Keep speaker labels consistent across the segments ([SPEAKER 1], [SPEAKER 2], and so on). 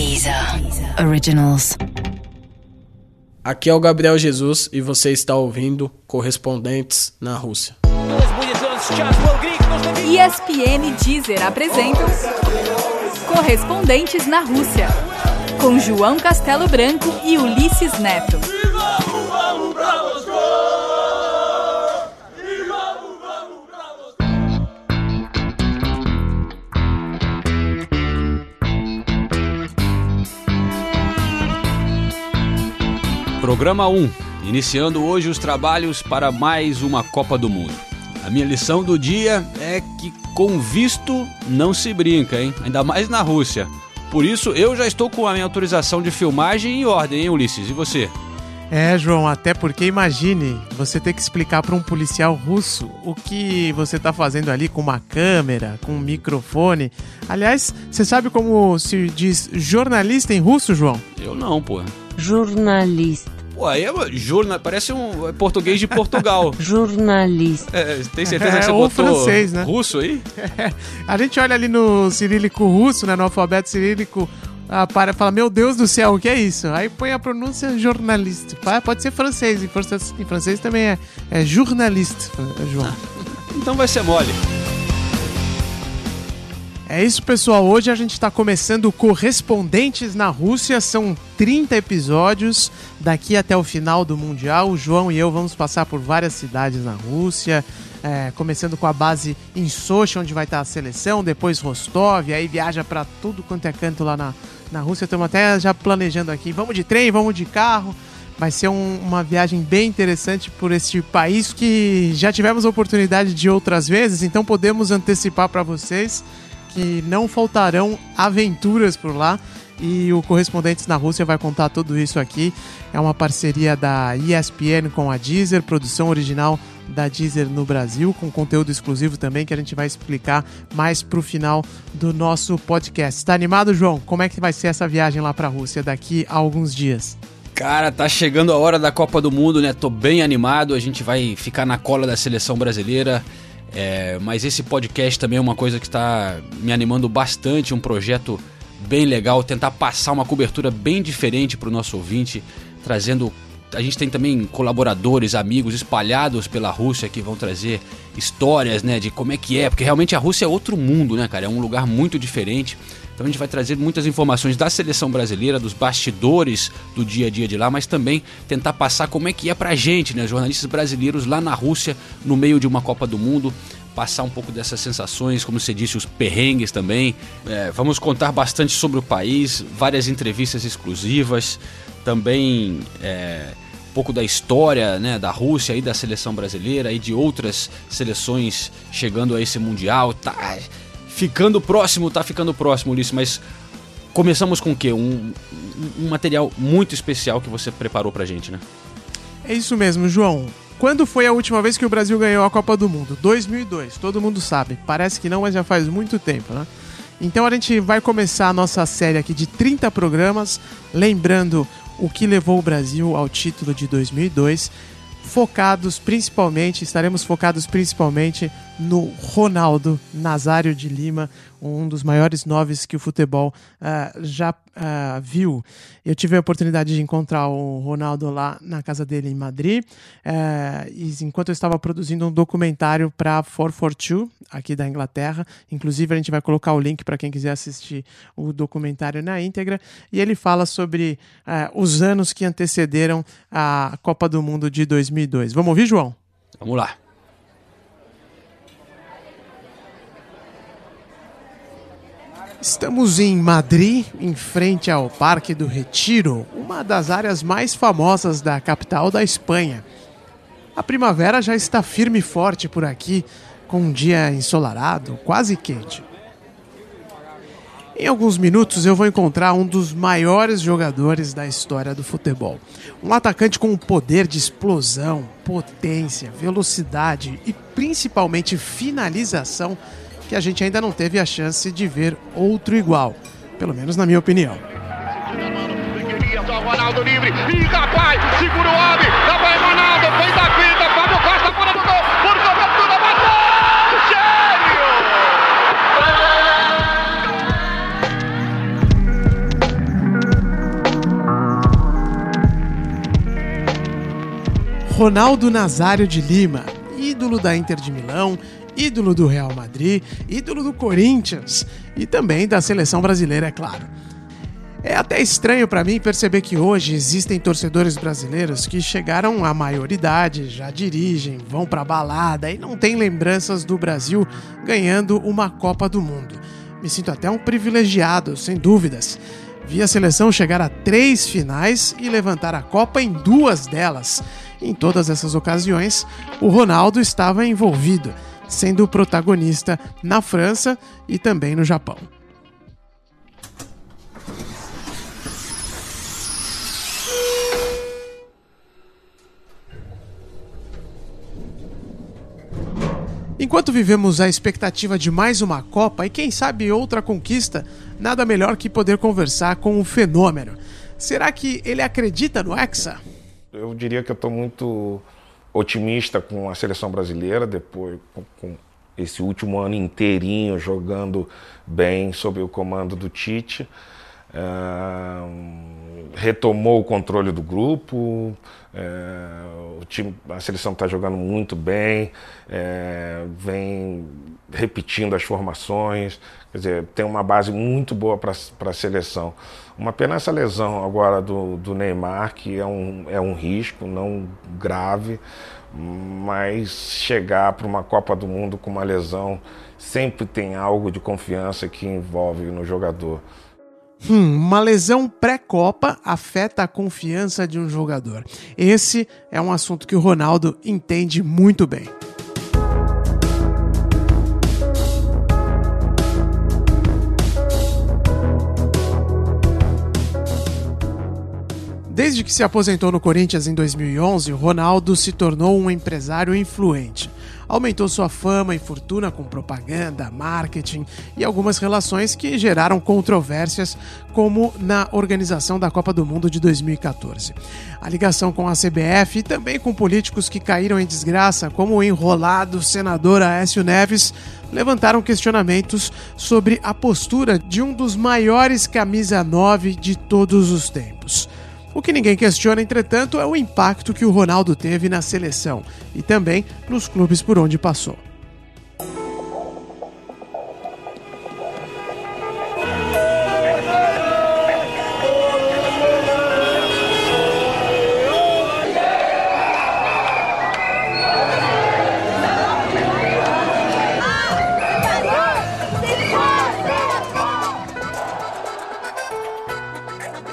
[SPEAKER 1] Deezer Originals.
[SPEAKER 2] Aqui é o Gabriel Jesus e você está ouvindo Correspondentes na Rússia.
[SPEAKER 3] ESPN Deezer apresenta Correspondentes na Rússia, com João Castelo Branco e Ulisses Neto.
[SPEAKER 4] Programa 1. Iniciando hoje os trabalhos para mais uma Copa do Mundo. A minha lição do dia é que com visto não se brinca, hein? Ainda mais na Rússia. Por isso eu já estou com a minha autorização de filmagem em ordem, hein, Ulisses? E você?
[SPEAKER 5] É, João, até porque imagine você ter que explicar para um policial russo o que você está fazendo ali com uma câmera, com um microfone. Aliás, você sabe como se diz jornalista em russo, João?
[SPEAKER 4] Eu não, pô.
[SPEAKER 6] Jornalista.
[SPEAKER 4] Pô, aí é jornal, parece um é português de Portugal.
[SPEAKER 6] Jornalista.
[SPEAKER 4] É, tem certeza
[SPEAKER 5] É,
[SPEAKER 4] que você
[SPEAKER 5] ou
[SPEAKER 4] botou
[SPEAKER 5] francês, né?
[SPEAKER 4] russo aí?
[SPEAKER 5] A gente olha ali no cirílico russo, né, no alfabeto cirílico, ah, para fala, meu Deus do céu, o que é isso? Aí põe a pronúncia jornalista. Pode ser francês, em francês, em francês também é, é jornalista, João.
[SPEAKER 4] Então vai ser mole.
[SPEAKER 5] É isso, pessoal. Hoje a gente está começando Correspondentes na Rússia. São 30 episódios daqui até o final do Mundial. O João e eu vamos passar por várias cidades na Rússia. é, começando com a base em Sochi, onde vai estar a seleção, depois Rostov, aí viaja para tudo quanto é canto lá na, na Rússia. Estamos até já planejando aqui. Vamos de trem, vamos de carro. Vai ser um- uma viagem bem interessante por este país que já tivemos oportunidade de outras vezes, então podemos antecipar para vocês que não faltarão aventuras por lá. E o Correspondentes na Rússia vai contar tudo isso aqui. É uma parceria da ESPN com a Deezer, produção original da Deezer no Brasil, com conteúdo exclusivo também que a gente vai explicar mais pro final do nosso podcast. Tá animado, João? Como é que vai ser essa viagem lá pra Rússia daqui a alguns dias?
[SPEAKER 4] Cara, tá chegando a hora da Copa do Mundo, né? Tô bem animado. A gente vai ficar na cola da seleção brasileira. É, mas esse podcast também é uma coisa que está me animando bastante. Um projeto bem legal. Tentar passar uma cobertura bem diferente para o nosso ouvinte, trazendo. A gente tem também colaboradores, amigos espalhados pela Rússia que vão trazer histórias, né, de como é que é, porque realmente a Rússia é outro mundo, né, cara? É um lugar muito diferente. Então a gente vai trazer muitas informações da seleção brasileira, dos bastidores do dia a dia de lá, mas também tentar passar como é que é pra gente, né, jornalistas brasileiros lá na Rússia, no meio de uma Copa do Mundo, passar um pouco dessas sensações, como você disse, os perrengues também. É, vamos contar bastante sobre o país, várias entrevistas exclusivas, também é, um pouco da história né, da Rússia e da seleção brasileira e de outras seleções chegando a esse Mundial. Tá ficando próximo, tá ficando próximo, Ulisses, mas começamos com o quê? Um, um material muito especial que você preparou pra gente, né?
[SPEAKER 5] É isso mesmo, João. Quando foi a última vez que o Brasil ganhou a Copa do Mundo? 2002, todo mundo sabe. Parece que não, mas já faz muito tempo, né? Então a gente vai começar a nossa série aqui de 30 programas, lembrando o que levou o Brasil ao título de 2002, focados principalmente, estaremos focados principalmente no Ronaldo Nazário de Lima, um dos maiores noves que o futebol ah, já ah, viu. Eu tive a oportunidade de encontrar o Ronaldo lá na casa dele em Madrid, eh, e enquanto eu estava produzindo um documentário para 442, aqui da Inglaterra. Inclusive, a gente vai colocar o link para quem quiser assistir o documentário na íntegra. E ele fala sobre os anos que antecederam a Copa do Mundo de 2002. Vamos ouvir, João?
[SPEAKER 4] Vamos lá.
[SPEAKER 5] Estamos em Madrid, em frente ao Parque do Retiro, uma das áreas mais famosas da capital da Espanha. A primavera já está firme e forte por aqui, com um dia ensolarado, quase quente. Em alguns minutos eu vou encontrar um dos maiores jogadores da história do futebol. Um atacante com um poder de explosão, potência, velocidade e principalmente finalização que a gente ainda não teve a chance de ver outro igual, pelo menos na minha opinião.
[SPEAKER 7] Ronaldo livre, a gênio!
[SPEAKER 5] Ronaldo Nazário de Lima, ídolo da Inter de Milão, ídolo do Real Madrid, ídolo do Corinthians e também da seleção brasileira, é claro. É até estranho para mim perceber que hoje existem torcedores brasileiros que chegaram à maioridade, já dirigem, vão pra balada e não têm lembranças do Brasil ganhando uma Copa do Mundo. Me sinto até um privilegiado, sem dúvidas. Vi a seleção chegar a três finais e levantar a Copa em duas delas. Em todas essas ocasiões, o Ronaldo estava envolvido, sendo protagonista na França e também no Japão. Enquanto vivemos a expectativa de mais uma Copa e quem sabe outra conquista, nada melhor que poder conversar com o fenômeno. Será que ele acredita no Hexa?
[SPEAKER 8] Eu diria que eu estou muito otimista com a seleção brasileira, depois com, esse último ano inteirinho jogando bem sob o comando do Tite. Uh, retomou o controle do grupo, é, o time, a seleção está jogando muito bem, é, vem repetindo as formações, quer dizer, tem uma base muito boa para a seleção. Uma pena essa lesão agora do, do Neymar, que é um, é um risco, não grave, mas chegar para uma Copa do Mundo com uma lesão sempre tem algo de confiança que envolve no jogador.
[SPEAKER 5] Hum, uma lesão pré-copa afeta a confiança de um jogador. Esse é um assunto que o Ronaldo entende muito bem. Desde que se aposentou no Corinthians em 2011, Ronaldo se tornou um empresário influente aumentou sua fama e fortuna com propaganda, marketing e algumas relações que geraram controvérsias, como na organização da Copa do Mundo de 2014. A ligação com a CBF e também com políticos que caíram em desgraça, como o enrolado senador Aécio Neves, levantaram questionamentos sobre a postura de um dos maiores camisa 9 de todos os tempos. O que ninguém questiona, entretanto, é o impacto que o Ronaldo teve na seleção e também nos clubes por onde passou.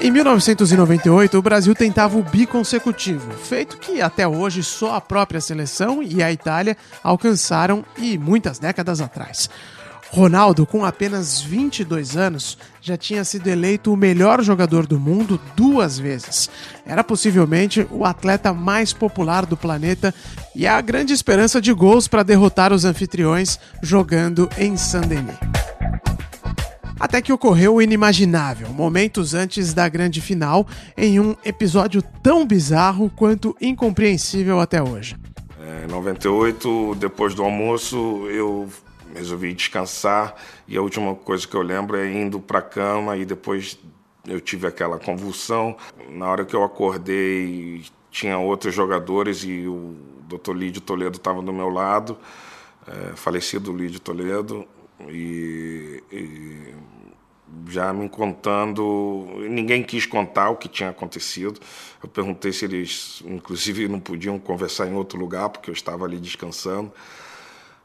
[SPEAKER 5] Em 1998, o Brasil tentava o biconsecutivo, feito que até hoje só a própria seleção e a Itália alcançaram e muitas décadas atrás. Ronaldo, com apenas 22 anos, já tinha sido eleito o melhor jogador do mundo duas vezes. Era possivelmente o atleta mais popular do planeta e a grande esperança de gols para derrotar os anfitriões jogando em Saint-Denis. Até que ocorreu o inimaginável, momentos antes da grande final, em um episódio tão bizarro quanto incompreensível até hoje.
[SPEAKER 8] Em 98, depois do almoço, eu resolvi descansar e a última coisa que eu lembro é indo para a cama e depois eu tive aquela convulsão. Na hora que eu acordei, tinha outros jogadores e o Dr. Lídio Toledo estava do meu lado, é, falecido Lídio Toledo, e, e já me contando. Ninguém quis contar o que tinha acontecido. Eu perguntei se eles, inclusive, não podiam conversar em outro lugar, porque eu estava ali descansando.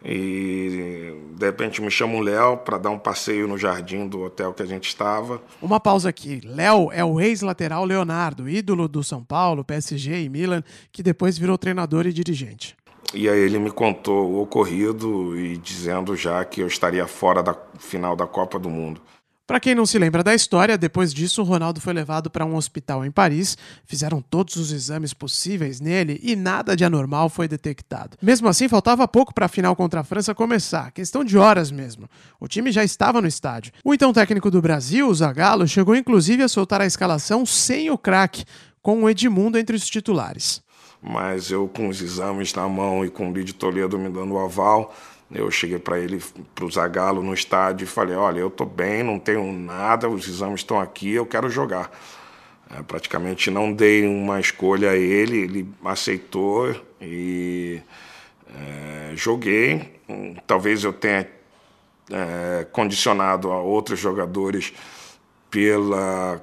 [SPEAKER 8] E de repente me chama o Léo para dar um passeio no jardim do hotel que a gente estava.
[SPEAKER 5] Uma pausa aqui. Léo é o ex-lateral Leonardo, ídolo do São Paulo, PSG e Milan, que depois virou treinador e dirigente.
[SPEAKER 8] E aí ele me contou o ocorrido e dizendo já que eu estaria fora da final da Copa do Mundo.
[SPEAKER 5] Para quem não se lembra da história, depois disso Ronaldo foi levado para um hospital em Paris, fizeram todos os exames possíveis nele e nada de anormal foi detectado. Mesmo assim, faltava pouco para a final contra a França começar, questão de horas mesmo. O time já estava no estádio. O então técnico do Brasil, o Zagallo, chegou inclusive a soltar a escalação sem o craque, com o Edmundo entre os titulares.
[SPEAKER 8] Mas eu com os exames na mão e com o Lídio Toledo me dando o aval, eu cheguei para ele, para o Zagallo no estádio e falei: Olha, eu estou bem, não tenho nada, os exames estão aqui, eu quero jogar. É, praticamente não dei uma escolha a ele, ele aceitou e é, joguei. Talvez eu tenha é, condicionado a outros jogadores pela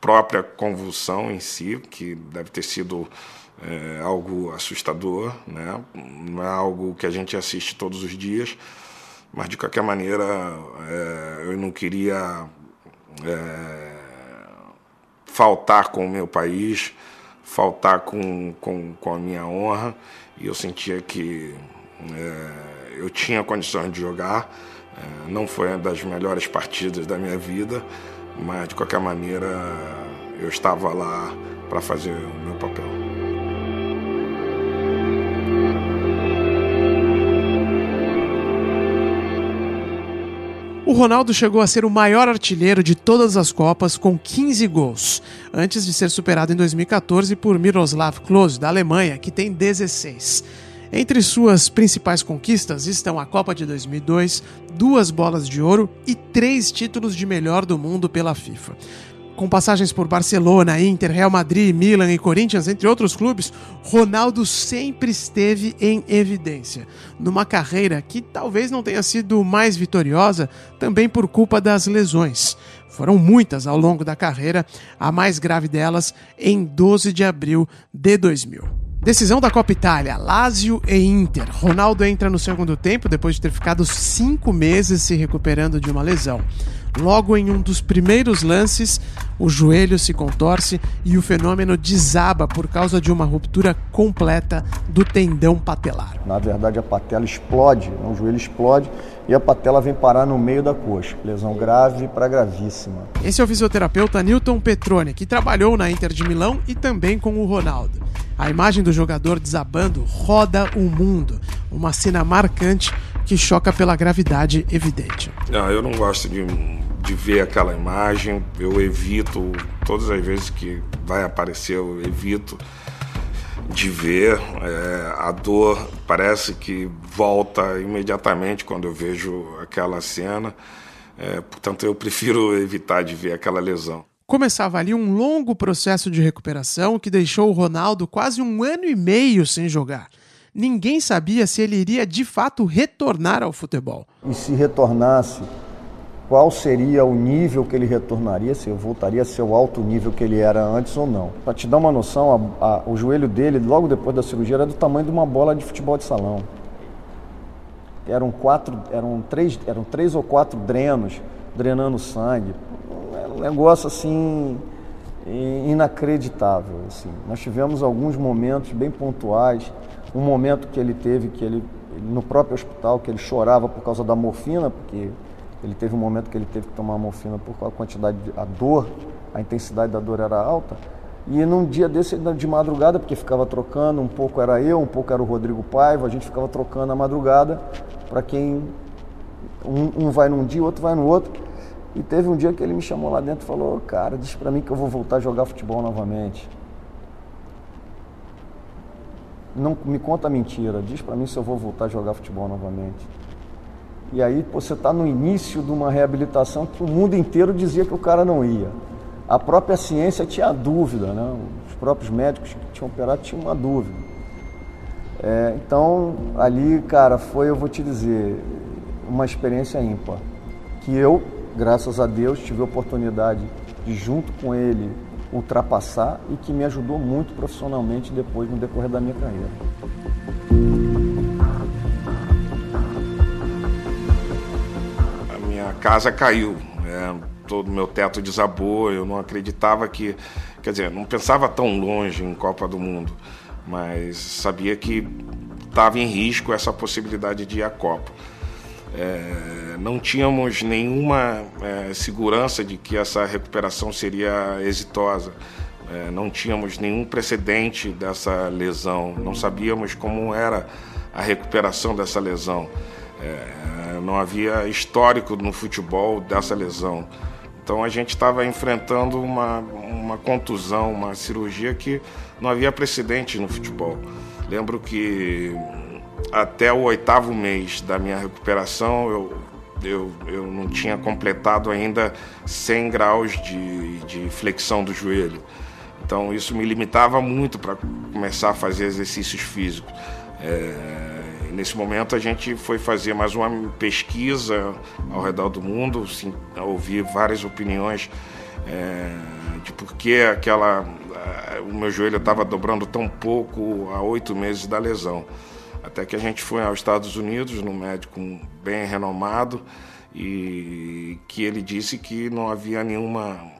[SPEAKER 8] própria convulsão em si, que deve ter sido é, algo assustador, né? não é algo que a gente assiste todos os dias, mas de qualquer maneira é, eu não queria é, faltar com o meu país, faltar com, com, com a minha honra, e eu sentia que é, eu tinha condições de jogar. É, não foi uma das melhores partidas da minha vida, mas de qualquer maneira eu estava lá para fazer o meu papel.
[SPEAKER 5] Ronaldo chegou a ser o maior artilheiro de todas as Copas com 15 gols, antes de ser superado em 2014 por Miroslav Klose, da Alemanha, que tem 16. Entre suas principais conquistas estão a Copa de 2002, duas bolas de ouro e três títulos de melhor do mundo pela FIFA. Com passagens por Barcelona, Inter, Real Madrid, Milan e Corinthians, entre outros clubes, Ronaldo sempre esteve em evidência. Numa carreira que talvez não tenha sido mais vitoriosa, também por culpa das lesões. Foram muitas ao longo da carreira, a mais grave delas em 12 de abril de 2000. Decisão da Copa Itália, Lazio e Inter. Ronaldo entra no segundo tempo depois de ter ficado cinco meses se recuperando de uma lesão. Logo em um dos primeiros lances, o joelho se contorce e o fenômeno desaba por causa de uma ruptura completa do tendão patelar.
[SPEAKER 9] Na verdade, a patela explode, o joelho explode e a patela vem parar no meio da coxa. Lesão grave para gravíssima.
[SPEAKER 5] Esse é o fisioterapeuta Newton Petrone, que trabalhou na Inter de Milão e também com o Ronaldo. A imagem do jogador desabando roda o mundo, uma cena marcante que choca pela gravidade evidente.
[SPEAKER 8] Não, eu não gosto de, de ver aquela imagem, eu evito, todas as vezes que vai aparecer, eu evito de ver. É, a dor parece que volta imediatamente quando eu vejo aquela cena, é, portanto eu prefiro evitar de ver aquela lesão.
[SPEAKER 5] Começava ali um longo processo de recuperação que deixou o Ronaldo quase um ano e meio sem jogar. Ninguém sabia se ele iria de fato retornar ao futebol.
[SPEAKER 9] E se retornasse, qual seria o nível que ele retornaria, se eu voltaria a ser o alto nível que ele era antes ou não. Para te dar uma noção, a, a, o joelho dele, logo depois da cirurgia, era do tamanho de uma bola de futebol de salão. Eram quatro, eram três, eram três ou quatro drenos drenando sangue um negócio assim inacreditável. Assim. Nós tivemos alguns momentos bem pontuais. Um momento que ele teve, que ele no próprio hospital, que ele chorava por causa da morfina, porque ele teve um momento que ele teve que tomar morfina por a quantidade de a dor, a intensidade da dor era alta. E num dia desse, de madrugada, porque ficava trocando, um pouco era eu, um pouco era o Rodrigo Paiva, a gente ficava trocando a madrugada para quem um, um vai num dia, outro vai no outro. E teve um dia que ele me chamou lá dentro e falou: Cara, diz para mim que eu vou voltar a jogar futebol novamente. Não me conta mentira, diz para mim se eu vou voltar a jogar futebol novamente. E aí você está no início de uma reabilitação que o mundo inteiro dizia que o cara não ia. A própria ciência tinha dúvida, né? os próprios médicos que tinham operado tinham uma dúvida. É, então, ali, cara, foi, eu vou te dizer, uma experiência ímpar. Que eu graças a Deus, tive a oportunidade de, junto com ele, ultrapassar e que me ajudou muito profissionalmente depois, no decorrer da minha carreira.
[SPEAKER 8] Casa caiu, né? todo meu teto desabou, eu não acreditava que, quer dizer, não pensava tão longe em Copa do Mundo, mas sabia que estava em risco essa possibilidade de ir à Copa. É, não tínhamos nenhuma é, segurança de que essa recuperação seria exitosa. É, não tínhamos nenhum precedente dessa lesão, não sabíamos como era a recuperação dessa lesão. Não havia histórico no futebol dessa lesão. Então a gente estava enfrentando uma, uma contusão, uma cirurgia que não havia precedente no futebol. Lembro que até o oitavo mês da minha recuperação, eu eu, eu não tinha completado ainda 100 graus de, de flexão do joelho. Então isso me limitava muito para começar a fazer exercícios físicos. É, nesse momento a gente foi fazer mais uma pesquisa ao redor do mundo, sim, ouvir várias opiniões é, de por que aquela, o meu joelho estava dobrando tão pouco há oito meses da lesão. Até que a gente foi aos Estados Unidos, num médico bem renomado, e que ele disse que não havia nenhuma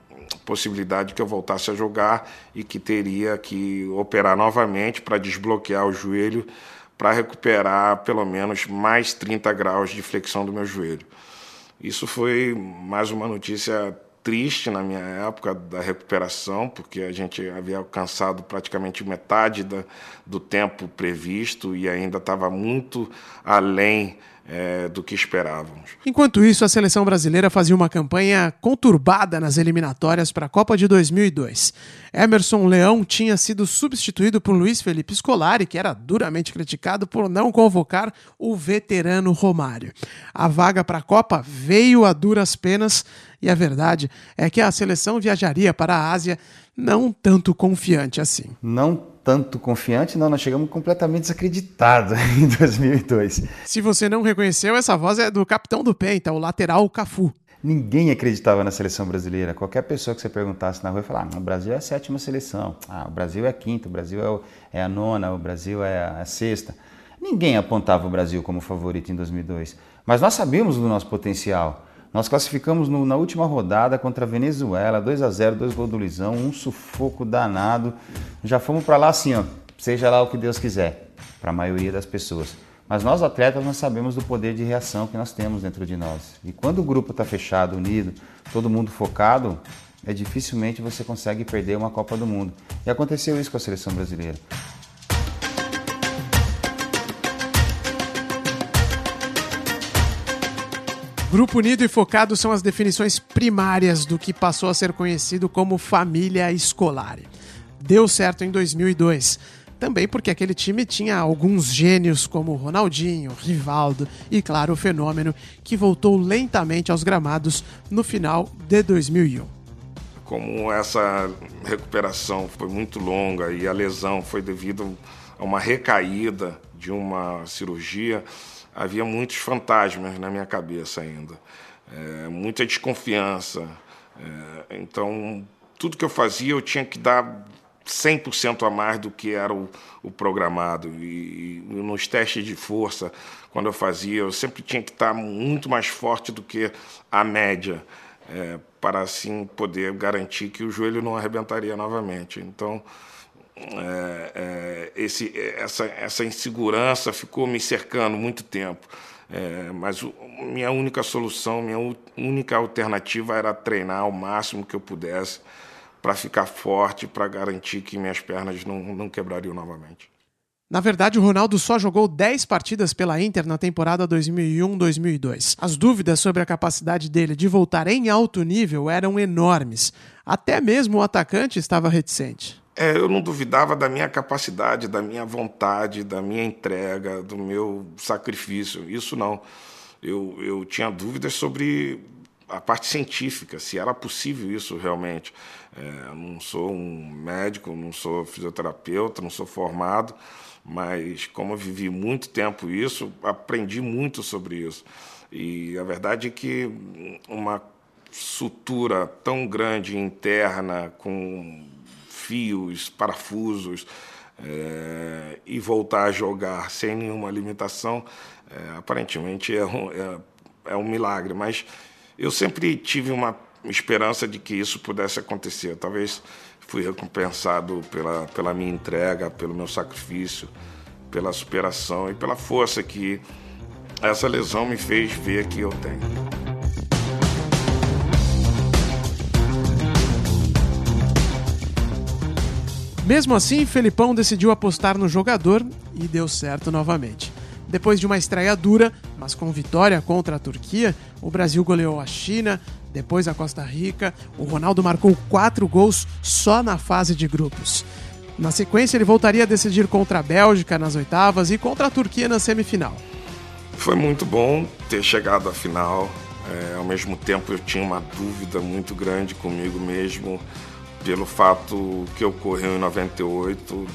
[SPEAKER 8] possibilidade que eu voltasse a jogar e que teria que operar novamente para desbloquear o joelho para recuperar pelo menos mais 30 graus de flexão do meu joelho. Isso foi mais uma notícia triste na minha época da recuperação, porque a gente havia alcançado praticamente metade da, do tempo previsto e ainda estava muito além é, do que esperávamos.
[SPEAKER 5] Enquanto isso, a seleção brasileira fazia uma campanha conturbada nas eliminatórias para a Copa de 2002. Emerson Leão tinha sido substituído por Luiz Felipe Scolari, que era duramente criticado por não convocar o veterano Romário. A vaga para a Copa veio a duras penas e a verdade é que a seleção viajaria para a Ásia não tanto confiante assim.
[SPEAKER 10] Não tanto confiante, não, nós chegamos completamente desacreditados em 2002.
[SPEAKER 5] Se você não reconheceu, essa voz é do capitão do Penta, o lateral Cafu.
[SPEAKER 10] Ninguém acreditava na seleção brasileira. Qualquer pessoa que você perguntasse na rua ia falar: ah, o Brasil é a sétima seleção, ah, o Brasil é a quinta, o Brasil é, o, é a nona, o Brasil é a, a sexta. Ninguém apontava o Brasil como favorito em 2002. Mas nós sabíamos do nosso potencial. Nós classificamos no, na última rodada contra a Venezuela, 2 a 0 dois gols do Lisão, um sufoco danado. Já fomos para lá assim, ó, seja lá o que Deus quiser, para a maioria das pessoas. Mas nós atletas nós sabemos do poder de reação que nós temos dentro de nós. E quando o grupo está fechado, unido, todo mundo focado, é dificilmente você consegue perder uma Copa do Mundo. E aconteceu isso com a seleção brasileira.
[SPEAKER 5] Grupo unido e focado são as definições primárias do que passou a ser conhecido como família escolar. Deu certo em 2002. Também porque aquele time tinha alguns gênios como Ronaldinho, Rivaldo e, claro, o fenômeno que voltou lentamente aos gramados no final de 2001.
[SPEAKER 8] Como essa recuperação foi muito longa e a lesão foi devido a uma recaída de uma cirurgia, havia muitos fantasmas na minha cabeça ainda, é, muita desconfiança. É, então, tudo que eu fazia eu tinha que dar 100% a mais do que era o, o programado. E, e, nos testes de força, quando eu fazia, eu sempre tinha que estar muito mais forte do que a média, é, para assim poder garantir que o joelho não arrebentaria novamente. Então, é, é, esse, essa, essa insegurança ficou me cercando muito tempo. É, mas o, minha única solução, minha única alternativa era treinar o máximo que eu pudesse para ficar forte, para garantir que minhas pernas não, não quebrariam novamente.
[SPEAKER 5] Na verdade, o Ronaldo só jogou 10 partidas pela Inter na temporada 2001-2002. As dúvidas sobre a capacidade dele de voltar em alto nível eram enormes. Até mesmo o atacante estava reticente.
[SPEAKER 8] É, eu não duvidava da minha capacidade, da minha vontade, da minha entrega, do meu sacrifício. Isso não. Eu, eu tinha dúvidas sobre a parte científica, se era possível isso realmente. É, não sou um médico, não sou fisioterapeuta, não sou formado, mas como eu vivi muito tempo isso, aprendi muito sobre isso. E a verdade é que uma sutura tão grande interna, com fios, parafusos, é, e voltar a jogar sem nenhuma limitação, é, aparentemente é um, é, é um milagre. Mas eu sempre tive uma esperança de que isso pudesse acontecer. Talvez fui recompensado pela, pela minha entrega, pelo meu sacrifício, pela superação e pela força que essa lesão me fez ver que eu tenho.
[SPEAKER 5] Mesmo assim, Felipão decidiu apostar no jogador e deu certo novamente. Depois de uma estreia dura, mas com vitória contra a Turquia, o Brasil goleou a China, depois a Costa Rica. O Ronaldo marcou quatro gols só na fase de grupos. Na sequência, ele voltaria a decidir contra a Bélgica nas oitavas e contra a Turquia na semifinal.
[SPEAKER 8] Foi muito bom ter chegado à final. É, ao mesmo tempo, eu tinha uma dúvida muito grande comigo mesmo pelo fato que ocorreu em 98,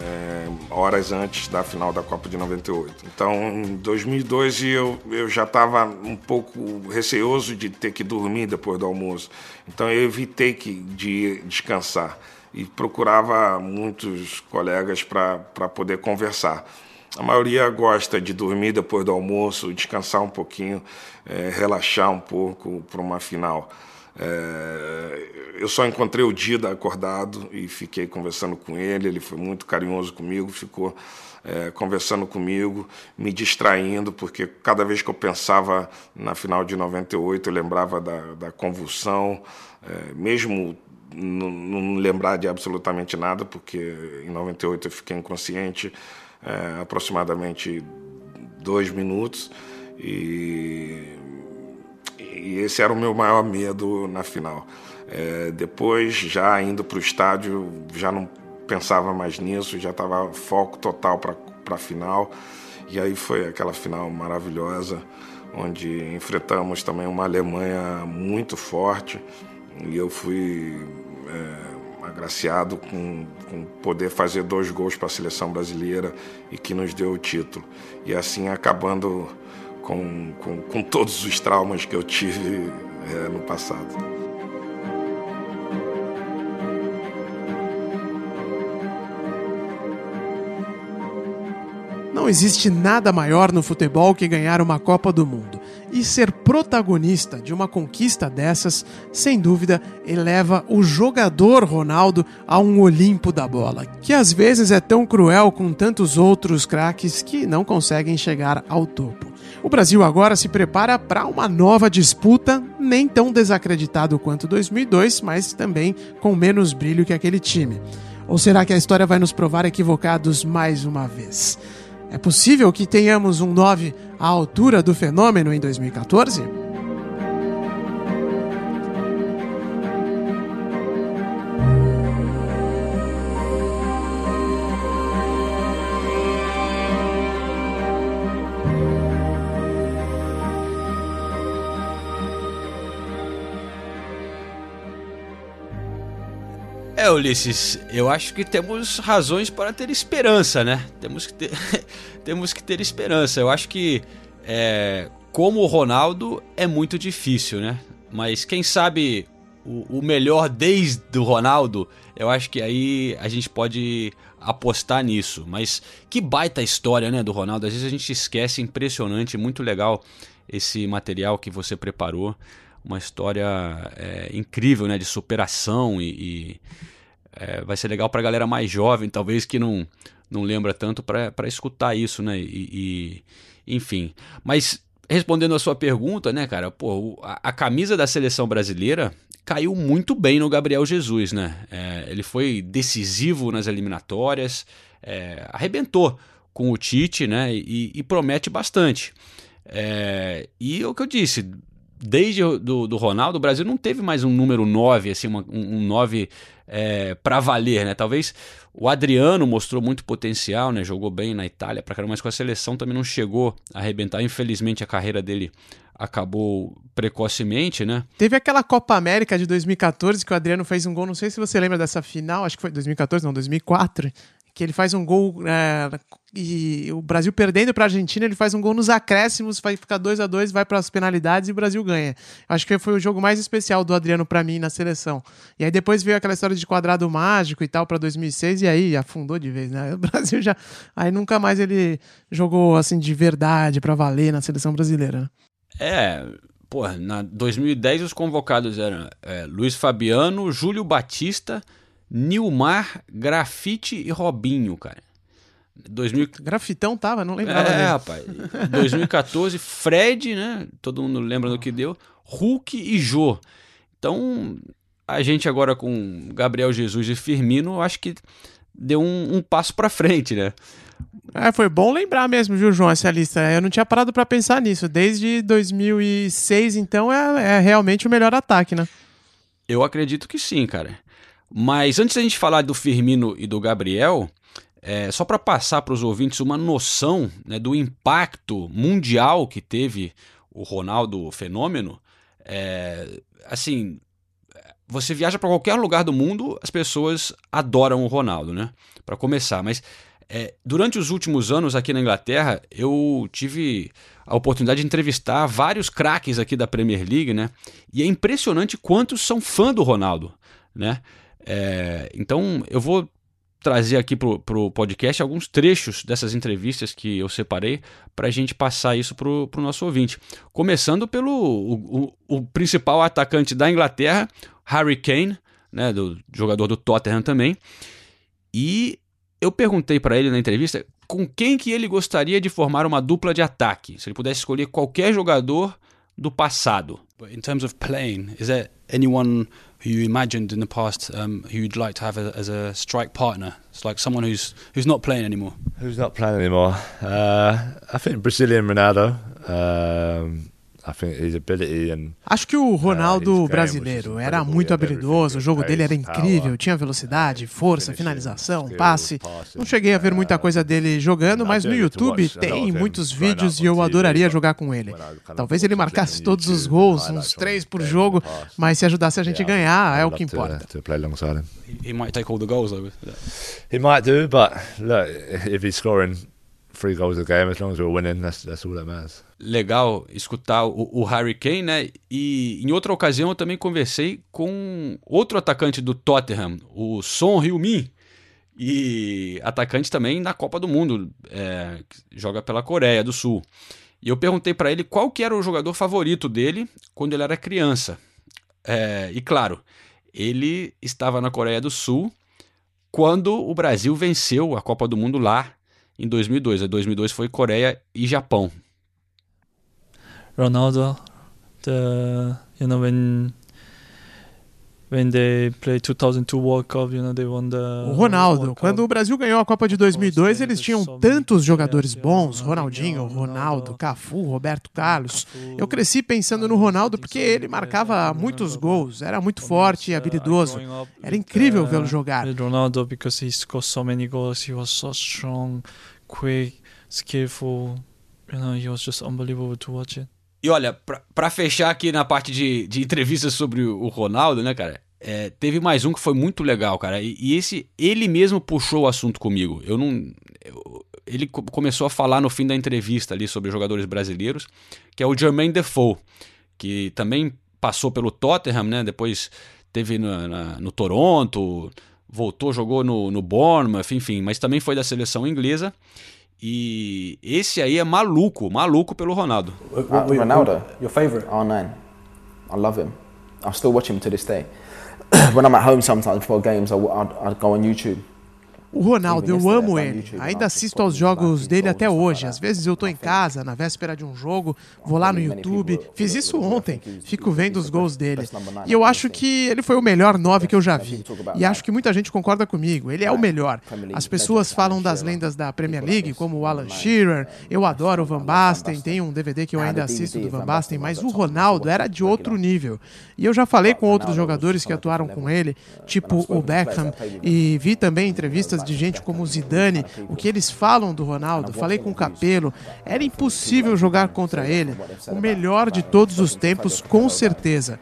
[SPEAKER 8] é, horas antes da final da Copa de 98. Então, em 2002 eu, eu já estava um pouco receoso de ter que dormir depois do almoço. Então, eu evitei que, de descansar e procurava muitos colegas para poder conversar. A maioria gosta de dormir depois do almoço, descansar um pouquinho, é, relaxar um pouco para uma final. É, eu só encontrei o Dida acordado e fiquei conversando com ele. Ele foi muito carinhoso comigo, ficou é, conversando comigo, me distraindo, porque cada vez que eu pensava na final de 98, eu lembrava da, da convulsão, é, mesmo não, lembrar de absolutamente nada, porque em 98 eu fiquei inconsciente é, aproximadamente dois minutos e e esse era o meu maior medo na final. É, depois, já indo para o estádio, já não pensava mais nisso, já estava foco total para a final. E aí foi aquela final maravilhosa, onde enfrentamos também uma Alemanha muito forte. E eu fui é, agraciado com, com poder fazer dois gols para a seleção brasileira e que nos deu o título. E assim acabando com, com, com todos os traumas que eu tive é, no passado.
[SPEAKER 5] Não existe nada maior no futebol que ganhar uma Copa do Mundo. E ser protagonista de uma conquista dessas, sem dúvida, eleva o jogador Ronaldo a um Olimpo da bola, que às vezes é tão cruel com tantos outros craques que não conseguem chegar ao topo. O Brasil agora se prepara para uma nova disputa, nem tão desacreditado quanto 2002, mas também com menos brilho que aquele time. Ou será que a história vai nos provar equivocados mais uma vez? É possível que tenhamos um 9 à altura do fenômeno em 2014?
[SPEAKER 4] Ulisses, eu acho que temos razões para ter esperança, né? Temos que ter, temos que ter esperança. Eu acho que, é, como o Ronaldo, é muito difícil, né? Mas quem sabe o, o melhor desde o Ronaldo, eu acho que aí a gente pode apostar nisso. Mas que baita história, né, do Ronaldo. Às vezes a gente esquece, impressionante, muito legal esse material que você preparou uma história é, incrível, né, de superação e, e é, vai ser legal para a galera mais jovem, talvez que não não lembra tanto para escutar isso, né, e, e, enfim. Mas respondendo a sua pergunta, né, cara, pô, a, a, camisa da seleção brasileira caiu muito bem no Gabriel Jesus, né? É, ele foi decisivo nas eliminatórias, é, arrebentou com o Tite, né? E, e promete bastante. É, e o que eu disse, desde do, do Ronaldo, o Brasil não teve mais um número 9, assim, uma, um, um 9 é, para valer, né? Talvez o Adriano mostrou muito potencial, né? Jogou bem na Itália para caramba, mas com a seleção também não chegou a arrebentar. Infelizmente a carreira dele acabou precocemente, né?
[SPEAKER 5] Teve aquela Copa América de 2014 que o Adriano fez um gol, não sei se você lembra dessa final, acho que foi 2014, não, 2004, que ele faz um gol é, e o Brasil perdendo para a Argentina, ele faz um gol nos acréscimos, vai ficar 2 a 2 vai para as penalidades e o Brasil ganha. Acho que foi o jogo mais especial do Adriano para mim na seleção. E aí depois veio aquela história de quadrado mágico e tal para 2006 e aí afundou de vez, né? O Brasil já aí nunca mais ele jogou assim de verdade para valer na seleção brasileira. Né?
[SPEAKER 4] É, pô, na 2010 os convocados eram é, Luiz Fabiano, Júlio Batista, Nilmar, Grafite e Robinho, cara.
[SPEAKER 5] 2000... Grafitão tava, não lembrava.
[SPEAKER 4] É, dele. rapaz. 2014, Fred, né? Todo mundo lembra do que deu. Hulk e Jô. Então, a gente agora com Gabriel Jesus e Firmino, acho que deu um, um passo para frente, né?
[SPEAKER 5] É, foi bom lembrar mesmo, viu, João, essa lista. Eu não tinha parado para pensar nisso. Desde 2006, então, é, é realmente o melhor ataque, né?
[SPEAKER 4] Eu acredito que sim, cara. Mas antes da gente falar do Firmino e do Gabriel, É, só para passar para os ouvintes uma noção né, do impacto mundial que teve o Ronaldo fenômeno, é, assim, você viaja para qualquer lugar do mundo, as pessoas adoram o Ronaldo, né? Para começar, mas é, durante os últimos anos aqui na Inglaterra, eu tive a oportunidade de entrevistar vários craques aqui da Premier League, né? E é impressionante quantos são fã do Ronaldo, né? É, então eu vou trazer aqui pro, pro podcast alguns trechos dessas entrevistas que eu separei para a gente passar isso pro, pro nosso ouvinte. Começando pelo o, o, o principal atacante da Inglaterra, Harry Kane, né, do jogador do Tottenham também. E eu perguntei para ele na entrevista com quem que ele gostaria de formar uma dupla de ataque, se ele pudesse escolher qualquer jogador do passado.
[SPEAKER 11] In terms of playing, is there anyone who you imagined in the past um, who you'd like to have a, as a strike partner? It's like someone who's who's not playing anymore.
[SPEAKER 12] Who's not playing anymore? Uh, I think Brazilian Ronaldo. Um,
[SPEAKER 5] Acho que o Ronaldo brasileiro era muito habilidoso, o jogo dele era incrível, tinha velocidade, força, finalização, passe. Não cheguei a ver muita coisa dele jogando, mas no YouTube tem muitos vídeos e eu adoraria jogar com ele. Talvez ele marcasse todos os gols, uns três por jogo, mas se ajudasse a gente a ganhar, é o que importa.
[SPEAKER 11] He might take all the goals though.
[SPEAKER 12] He might do, but look, if he's scoring three goals a game, as long as we're winning, that's, that's all that matters.
[SPEAKER 4] Legal escutar o, o Harry Kane, né? E em outra ocasião eu também conversei com outro atacante do Tottenham, o Son Heung-min, e atacante também na Copa do Mundo, é, joga pela Coreia do Sul. E eu perguntei para ele qual que era o jogador favorito dele quando ele era criança. É, e claro, ele estava na Coreia do Sul quando o Brasil venceu a Copa do Mundo lá em 2002. A 2002 foi Coreia e Japão.
[SPEAKER 13] Ronaldo, the you know when when they played 2002 World Cup, you know they won the
[SPEAKER 5] O Ronaldo, quando o Brasil ganhou a Copa de 2002, eles tinham tantos jogadores bons, Ronaldinho, Ronaldo, Cafu, Roberto Carlos. Eu cresci pensando no Ronaldo porque ele marcava muitos gols, era muito forte e habilidoso. Era incrível vê-lo jogar.
[SPEAKER 13] Ronaldo because he scored so many goals, he was so strong, quick, skillful. You know, he was just unbelievable to watch it.
[SPEAKER 4] E olha, para fechar aqui na parte de, de entrevistas sobre o Ronaldo, né, cara? É, teve mais um que foi muito legal, cara. E, e, esse, ele mesmo puxou o assunto comigo. Eu não. Eu, ele começou a falar no fim da entrevista ali sobre jogadores brasileiros, que é o Jermaine Defoe, que também passou pelo Tottenham, né? Depois teve no, na, no Toronto, voltou, jogou no, no Bournemouth, enfim, mas também foi da seleção inglesa. E esse aí é maluco, maluco pelo Ronaldo.
[SPEAKER 14] Uh, Ronaldo, your favorite? R9. I love him. I still watch him to this day. When I'm at home sometimes before games, I, I, I go on YouTube
[SPEAKER 5] o Ronaldo, eu amo ele. Ainda assisto aos jogos dele até hoje. Às vezes eu tô em casa, na véspera de um jogo, vou lá no YouTube. Fiz isso ontem. Fico vendo os gols dele. E eu acho que ele foi o melhor nove que eu já vi. E acho que muita gente concorda comigo. Ele é o melhor. As pessoas falam das lendas da Premier League, como o Alan Shearer. Eu adoro o Van Basten. Tem um DVD que eu ainda assisto do Van Basten. Mas o Ronaldo era de outro nível. E eu já falei com outros jogadores que atuaram com ele, tipo o Beckham. E vi também entrevistas de gente como o Zidane, o que eles falam do Ronaldo, falei com o Capelo, era impossível jogar contra ele. O melhor de todos os tempos, com certeza.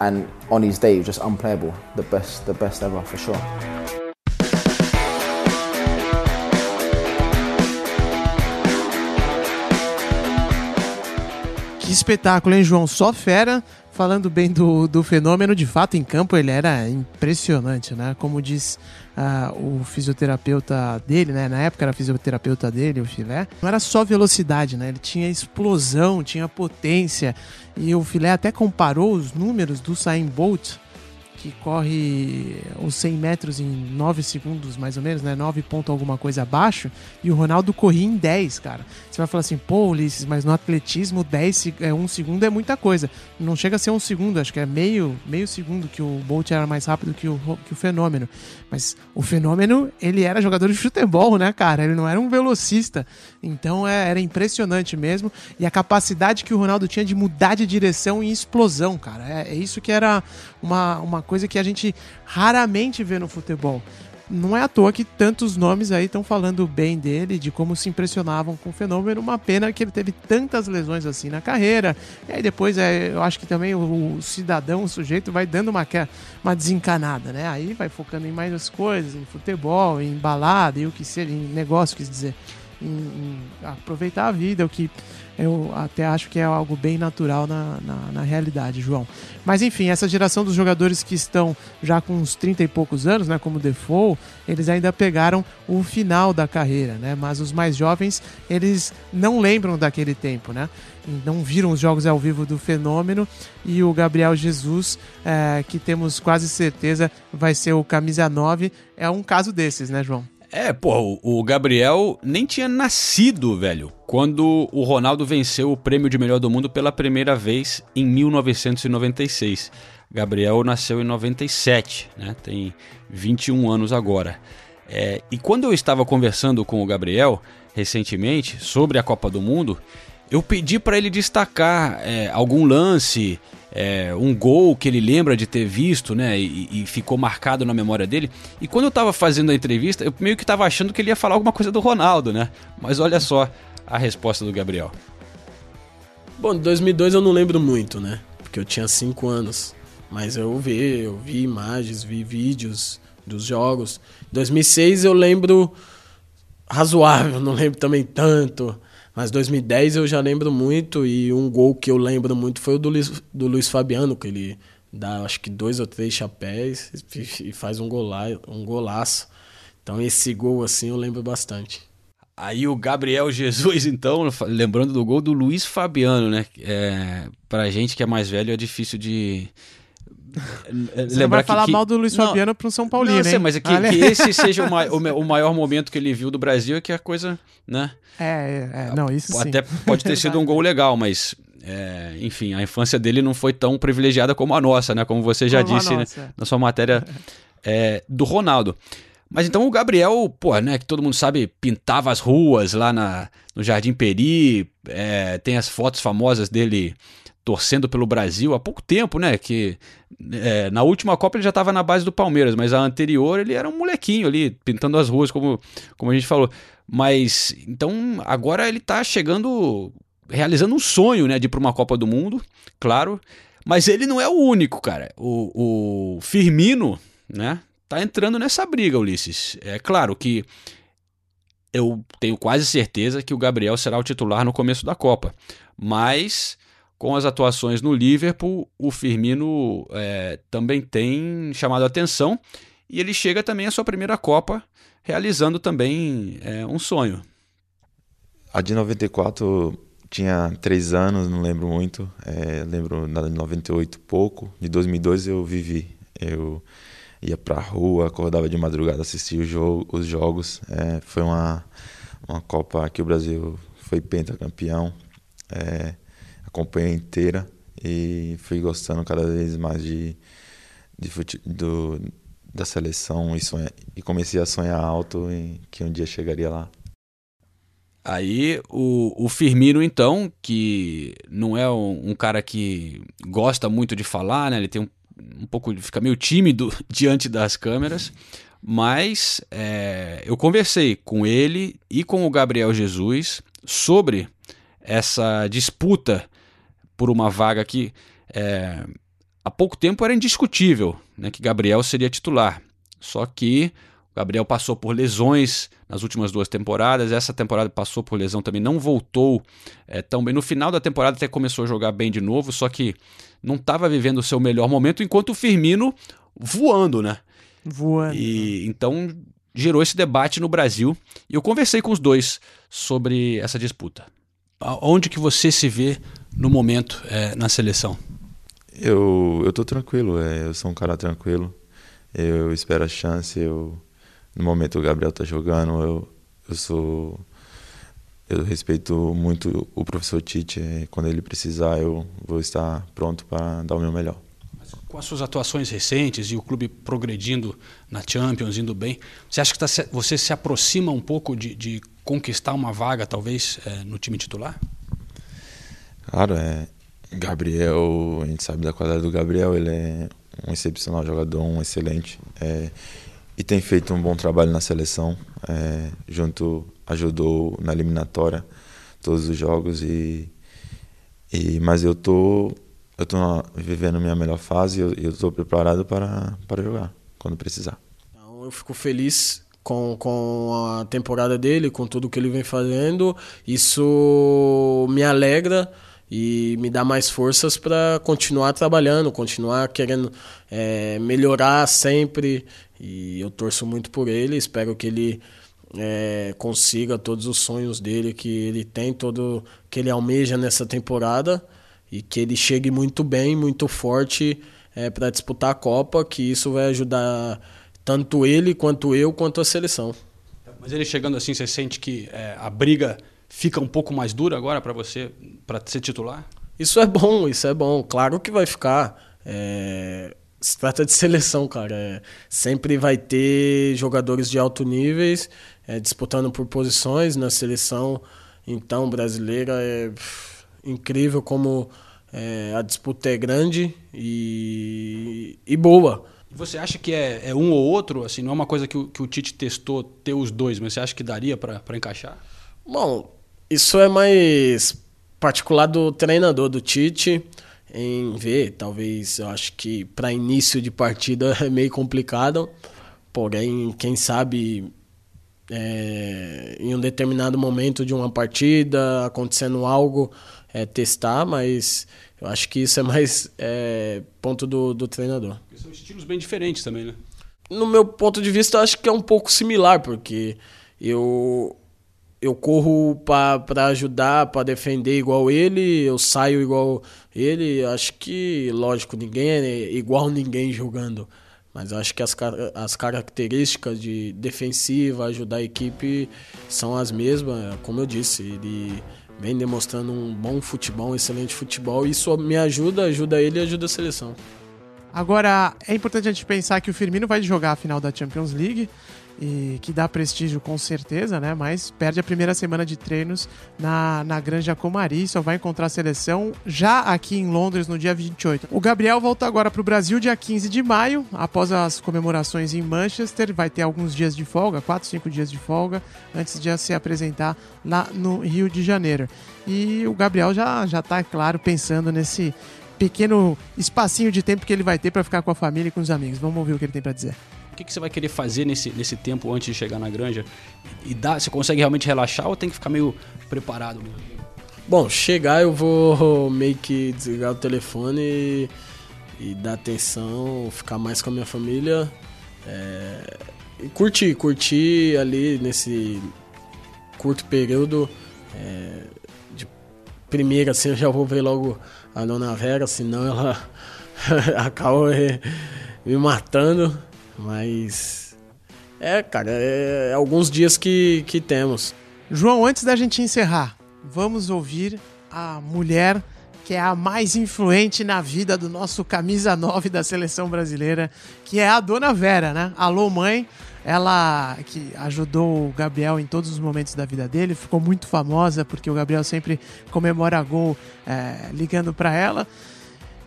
[SPEAKER 14] And on his day, just unplayable. The best, the best ever for sure.
[SPEAKER 5] Que espetáculo, hein, João? Só fera falando bem do, do fenômeno, de fato, em campo ele era impressionante, né? Como diz uh, o fisioterapeuta dele, né? Na época era fisioterapeuta dele, o Filé. Não era só velocidade, né? Ele tinha explosão, tinha potência. E o Filé até comparou os números do Sain Bolt que corre os 100 metros em 9 segundos, mais ou menos, né? 9 ponto alguma coisa abaixo, e o Ronaldo corria em 10, cara. Você vai falar assim, pô, Ulisses, mas no atletismo 10, é, um segundo é muita coisa. Não chega a ser um segundo, acho que é meio, meio segundo que o Bolt era mais rápido que o, que o Fenômeno. Mas o Fenômeno, ele era jogador de futebol, né, cara? Ele não era um velocista. Então é, era impressionante mesmo. E a capacidade que o Ronaldo tinha de mudar de direção e explosão, cara. É, é isso que era uma, uma coisa que a gente raramente vê no futebol. não é à toa que tantos nomes aí estão falando bem dele, de como se impressionavam com o fenômeno. Uma pena que ele teve tantas lesões assim na carreira. E aí depois é, eu acho que também o, cidadão, o sujeito, vai dando uma, uma desencanada, né? Aí vai focando em mais coisas, em futebol, em balada e o que seja, em negócio, quis dizer. Em, em aproveitar a vida, o que eu até acho que é algo bem natural na, na, na, realidade, João. Mas enfim, essa geração dos jogadores que estão já com uns 30 e poucos anos, né, como Defoe, eles ainda pegaram o final da carreira, né? Mas os mais jovens, eles não lembram daquele tempo, né? Não viram os jogos ao vivo do fenômeno e o Gabriel Jesus, é, que temos quase certeza vai ser o camisa 9, é um caso desses, né, João?
[SPEAKER 4] É, pô, o Gabriel nem tinha nascido, velho, quando o Ronaldo venceu o prêmio de melhor do mundo pela primeira vez em 1996. Gabriel nasceu em 97, né? Tem 21 anos agora. É, e quando eu estava conversando com o Gabriel recentemente sobre a Copa do Mundo, eu pedi para ele destacar é, algum lance, é, um gol que ele lembra de ter visto, né? E, e, ficou marcado na memória dele. E quando eu tava fazendo a entrevista, eu meio que tava achando que ele ia falar alguma coisa do Ronaldo, né? Mas olha só a resposta do Gabriel.
[SPEAKER 2] Bom, 2002 eu não lembro muito, né? Porque eu tinha 5 anos. Mas eu vi, eu vi imagens, vi vídeos dos jogos. 2006 eu lembro razoável, não lembro também tanto. Mas 2010 eu já lembro muito e um gol que eu lembro muito foi o do Luiz, do Luiz Fabiano, que ele dá acho que dois ou três chapéus e faz um, gola, um golaço. Então esse gol assim eu lembro bastante.
[SPEAKER 4] Aí o Gabriel Jesus, então, lembrando do gol do Luiz Fabiano, né? É, pra gente que é mais velho é difícil de,
[SPEAKER 5] você lembrar vai falar que, mal do Luiz não, Fabiano para um São Paulino, não, sei,
[SPEAKER 4] mas é que, que, esse seja o, ma o, maior momento que ele viu do Brasil é que a coisa, né?
[SPEAKER 5] É, é, é não, isso
[SPEAKER 4] Até
[SPEAKER 5] sim.
[SPEAKER 4] pode ter sido um gol legal, mas é, enfim, a infância dele não foi tão privilegiada como a nossa, né? Como você já como disse né? na sua matéria é, do Ronaldo. Mas então o Gabriel, pô, né, que todo mundo sabe, pintava as ruas lá na, no Jardim Peri, é, tem as fotos famosas dele torcendo pelo Brasil há pouco tempo, né? Que é, na última Copa ele já estava na base do Palmeiras, mas a anterior ele era um molequinho ali, pintando as ruas, como, como a gente falou. Mas então agora ele está chegando, realizando um sonho, né? De ir para uma Copa do Mundo, claro. Mas ele não é o único, cara. O, o Firmino, né? Tá entrando nessa briga, Ulisses. É claro que eu tenho quase certeza que o Gabriel será o titular no começo da Copa. Mas com as atuações no Liverpool, o Firmino é, também tem chamado a atenção e ele chega também à sua primeira Copa, realizando também é, um sonho.
[SPEAKER 15] A de 94 tinha três anos, não lembro muito. É, lembro de 98 pouco. De 2002 eu vivi. Eu ia pra rua, acordava de madrugada, assistia jogo, os jogos. É, foi uma, uma Copa que o Brasil foi pentacampeão. É, acompanhei inteira e fui gostando cada vez mais de, de fute, do, da seleção e, sonha, e comecei a sonhar alto em que um dia chegaria lá.
[SPEAKER 4] Aí o, o Firmino, então, que não é um, um, cara que gosta muito de falar, né? Ele tem um, um pouco. fica meio tímido diante das câmeras. Mas é, eu conversei com ele e com o Gabriel Jesus sobre essa disputa por uma vaga que é, há pouco tempo era indiscutível né, que Gabriel seria titular. Só que o Gabriel passou por lesões nas últimas duas temporadas. Essa temporada passou por lesão também, não voltou é, tão bem. No final da temporada até começou a jogar bem de novo, só que não estava vivendo o seu melhor momento, enquanto o Firmino voando, né?
[SPEAKER 5] Voando.
[SPEAKER 4] E então gerou esse debate no Brasil e eu conversei com os dois sobre essa disputa. Onde que você se vê no momento é, na seleção?
[SPEAKER 15] Eu eu tô tranquilo, é, eu sou um cara tranquilo. Eu espero a chance, eu no momento o Gabriel tá jogando, eu eu sou eu respeito muito o professor Tite, quando ele precisar eu vou estar pronto para dar o meu melhor.
[SPEAKER 4] Com as suas atuações recentes e o clube progredindo na Champions, indo bem, você acha que tá, você se aproxima um pouco de, de conquistar uma vaga, talvez, é, no time titular?
[SPEAKER 15] Claro, é. Gabriel, a gente sabe da qualidade do Gabriel, ele é um excepcional jogador, um excelente. É, e tem feito um bom trabalho na seleção. É, junto ajudou na eliminatória todos os jogos e, e mas eu tô eu tô vivendo minha melhor fase e eu, eu tô preparado para para jogar quando precisar.
[SPEAKER 2] Então, eu fico feliz com, com a temporada dele, com tudo que ele vem fazendo. Isso me alegra e me dá mais forças para continuar trabalhando, continuar querendo é, melhorar sempre. E eu torço muito por ele, espero que ele é, consiga todos os sonhos dele que ele tem, todo que ele almeja nessa temporada e que ele chegue muito bem, muito forte é, para disputar a Copa, que isso vai ajudar tanto ele quanto eu quanto a seleção.
[SPEAKER 4] Mas ele chegando assim, você sente que é, a briga fica um pouco mais dura agora para você, para ser titular?
[SPEAKER 2] Isso é bom, isso é bom. Claro que vai ficar. É... Se trata de seleção, cara. É... Sempre vai ter jogadores de alto níveis é, disputando por posições na seleção. Então, brasileira é incrível como é, a disputa é grande e, e boa.
[SPEAKER 4] Você acha que é, é, um ou outro? Assim, não é uma coisa que o, que o Tite testou ter os dois, mas você acha que daria para encaixar?
[SPEAKER 2] Bom, isso é mais particular do treinador do Tite em ver. Talvez eu acho que para início de partida é meio complicado. Porém, quem sabe é, em um determinado momento de uma partida, acontecendo algo, é, testar, mas eu acho que isso é mais é, ponto do, do treinador.
[SPEAKER 4] Porque são estilos bem diferentes também, né?
[SPEAKER 2] No meu ponto de vista, eu acho que é um pouco similar, porque eu eu corro para ajudar, para defender igual ele, eu saio igual ele. Acho que, lógico, ninguém é igual ninguém jogando. Mas acho que as, as características de defensiva, ajudar a equipe, são as mesmas. Como eu disse, ele vem demonstrando um bom futebol, um excelente futebol. Isso me ajuda, ajuda ele e ajuda a seleção.
[SPEAKER 5] Agora, é importante a gente pensar que o Firmino vai jogar a final da Champions League e que dá prestígio com certeza, né? Mas perde a primeira semana de treinos na, na Granja Comari, só vai encontrar a seleção já aqui em Londres no dia 28. O Gabriel volta agora para o Brasil dia 15 de maio, após as comemorações em Manchester, vai ter alguns dias de folga, 4, 5 dias de folga, antes de se apresentar lá no Rio de Janeiro. E o Gabriel já, já tá, claro, pensando nesse pequeno espacinho de tempo que ele vai ter para ficar com a família e com os amigos. Vamos ouvir o que ele tem para dizer.
[SPEAKER 4] O que, que você vai querer fazer nesse, nesse tempo antes de chegar na granja? E dá, você consegue realmente relaxar ou tem que ficar meio preparado mesmo?
[SPEAKER 2] Bom, chegar eu vou meio que desligar o telefone e, e dar atenção, ficar mais com a minha família. É, e curtir, curtir ali nesse curto período. É, de primeira, assim, eu já vou ver logo a dona Vera, senão ela acaba me matando. Mas. É, cara, é, é alguns dias que, que temos.
[SPEAKER 5] João, antes da gente encerrar, vamos ouvir a mulher que é a mais influente na vida do nosso camisa 9 da seleção brasileira, que é a Dona Vera, né? Alô, mãe. Ela que ajudou o Gabriel em todos os momentos da vida dele, ficou muito famosa porque o Gabriel sempre comemora gol é, ligando para ela.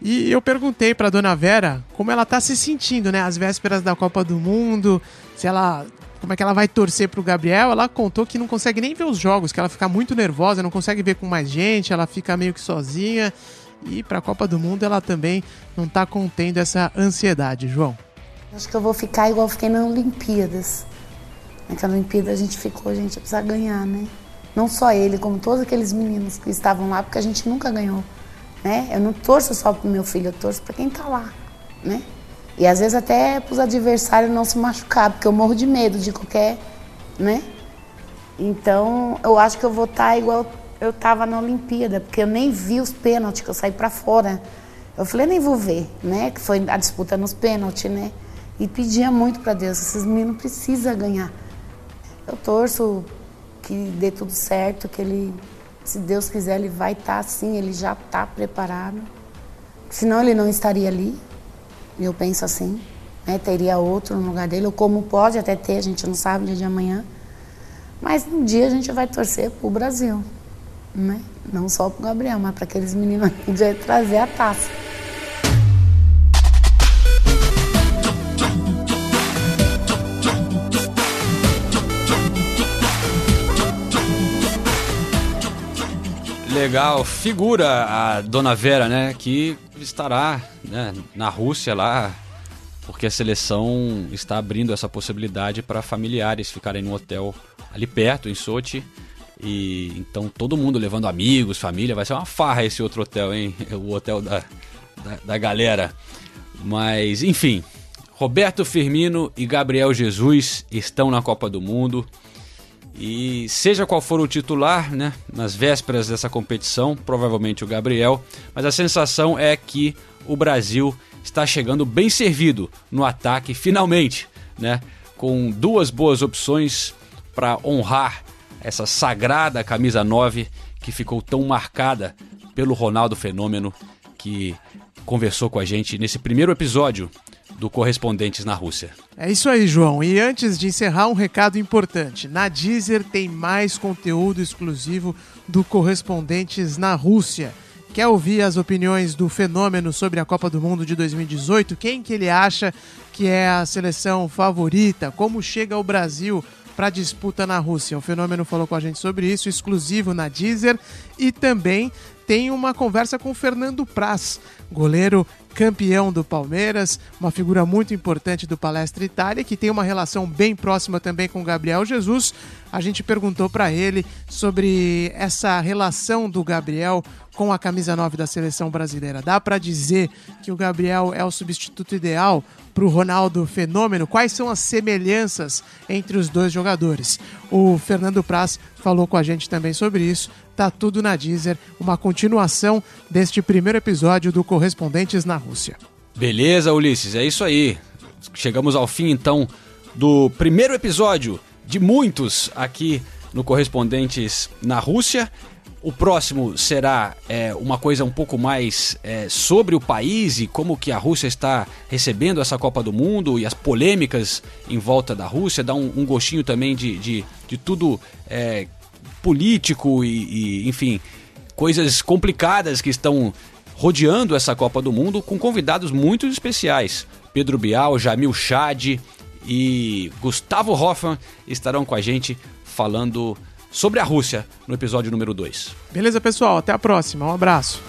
[SPEAKER 5] E eu perguntei para dona Vera como ela tá se sentindo, né, às vésperas da Copa do Mundo, se ela como é que ela vai torcer pro Gabriel. Ela contou que não consegue nem ver os jogos, que ela fica muito nervosa, não consegue ver com mais gente, ela fica meio que sozinha. E para a Copa do Mundo ela também não tá contendo essa ansiedade, João.
[SPEAKER 16] Acho que eu vou ficar igual fiquei nas Olimpíadas. Naquela Olimpíada a gente ficou, a gente precisa ganhar, né? Não só ele, como todos aqueles meninos que estavam lá, porque a gente nunca ganhou né? Eu não torço só pro meu filho, eu torço para quem tá lá, né? E às vezes até para os adversários não se machucar, porque eu morro de medo de qualquer, né? Então, eu acho que eu vou estar tá igual eu estava na Olimpíada, porque eu nem vi os pênaltis, que eu saí para fora. Eu falei, nem vou ver, né? Que foi a disputa nos pênaltis, né? E pedia muito para Deus, esses meninos precisam ganhar. Eu torço que dê tudo certo, que ele se Deus quiser, ele vai estar tá assim, ele já está preparado. Senão ele não estaria ali. Eu penso assim, né? Teria outro no lugar dele, ou como pode até ter, a gente não sabe dia de amanhã. Mas um dia a gente vai torcer para o Brasil, né? Não só para o Gabriel, mas para aqueles meninos que de trazer a taça.
[SPEAKER 4] Legal. Figura a Dona Vera, né? Que estará né, na Rússia lá, porque a seleção está abrindo essa possibilidade para familiares ficarem no hotel ali perto, em Sochi. E então todo mundo levando amigos, família, vai ser uma farra esse outro hotel, hein? O hotel da, da, da galera. Mas, enfim, Roberto Firmino e Gabriel Jesus estão na Copa do Mundo. E seja qual for o titular, né, nas vésperas dessa competição, provavelmente o Gabriel, mas a sensação é que o Brasil está chegando bem servido no ataque, finalmente, né, com duas boas opções para honrar essa sagrada camisa 9 que ficou tão marcada pelo Ronaldo Fenômeno que conversou com a gente nesse primeiro episódio do Correspondentes na Rússia.
[SPEAKER 5] É isso aí, João. E antes de encerrar, um recado importante. Na Deezer tem mais conteúdo exclusivo do Correspondentes na Rússia. Quer ouvir as opiniões do fenômeno sobre a Copa do Mundo de 2018? Quem que ele acha que é a seleção favorita? Como chega o Brasil para disputa na Rússia? O fenômeno falou com a gente sobre isso, exclusivo na Deezer. E também tem uma conversa com o Fernando Praz, goleiro campeão do Palmeiras, uma figura muito importante do Palestra Itália, que tem uma relação bem próxima também com Gabriel Jesus. A gente perguntou para ele sobre essa relação do Gabriel com a camisa 9 da seleção brasileira. Dá para dizer que o Gabriel é o substituto ideal para o Ronaldo Fenômeno? Quais são as semelhanças entre os dois jogadores? O Fernando Praz falou com a gente também sobre isso. Tá tudo na Deezer, uma continuação deste primeiro episódio do Correspondentes na Rússia.
[SPEAKER 4] Beleza, Ulisses, é isso aí. Chegamos ao fim então do primeiro episódio de muitos aqui no Correspondentes na Rússia. O próximo será é, uma coisa um pouco mais é, sobre o país e como que a Rússia está recebendo essa Copa do Mundo e as polêmicas em volta da Rússia, dá um, um gostinho também de, de, de tudo é, político e, e, enfim, coisas complicadas que estão rodeando essa Copa do Mundo com convidados muito especiais. Pedro Bial, Jamil Chad e Gustavo Hoffman estarão com a gente falando sobre a Rússia no episódio número 2.
[SPEAKER 5] Beleza, pessoal? Até a próxima. Um abraço.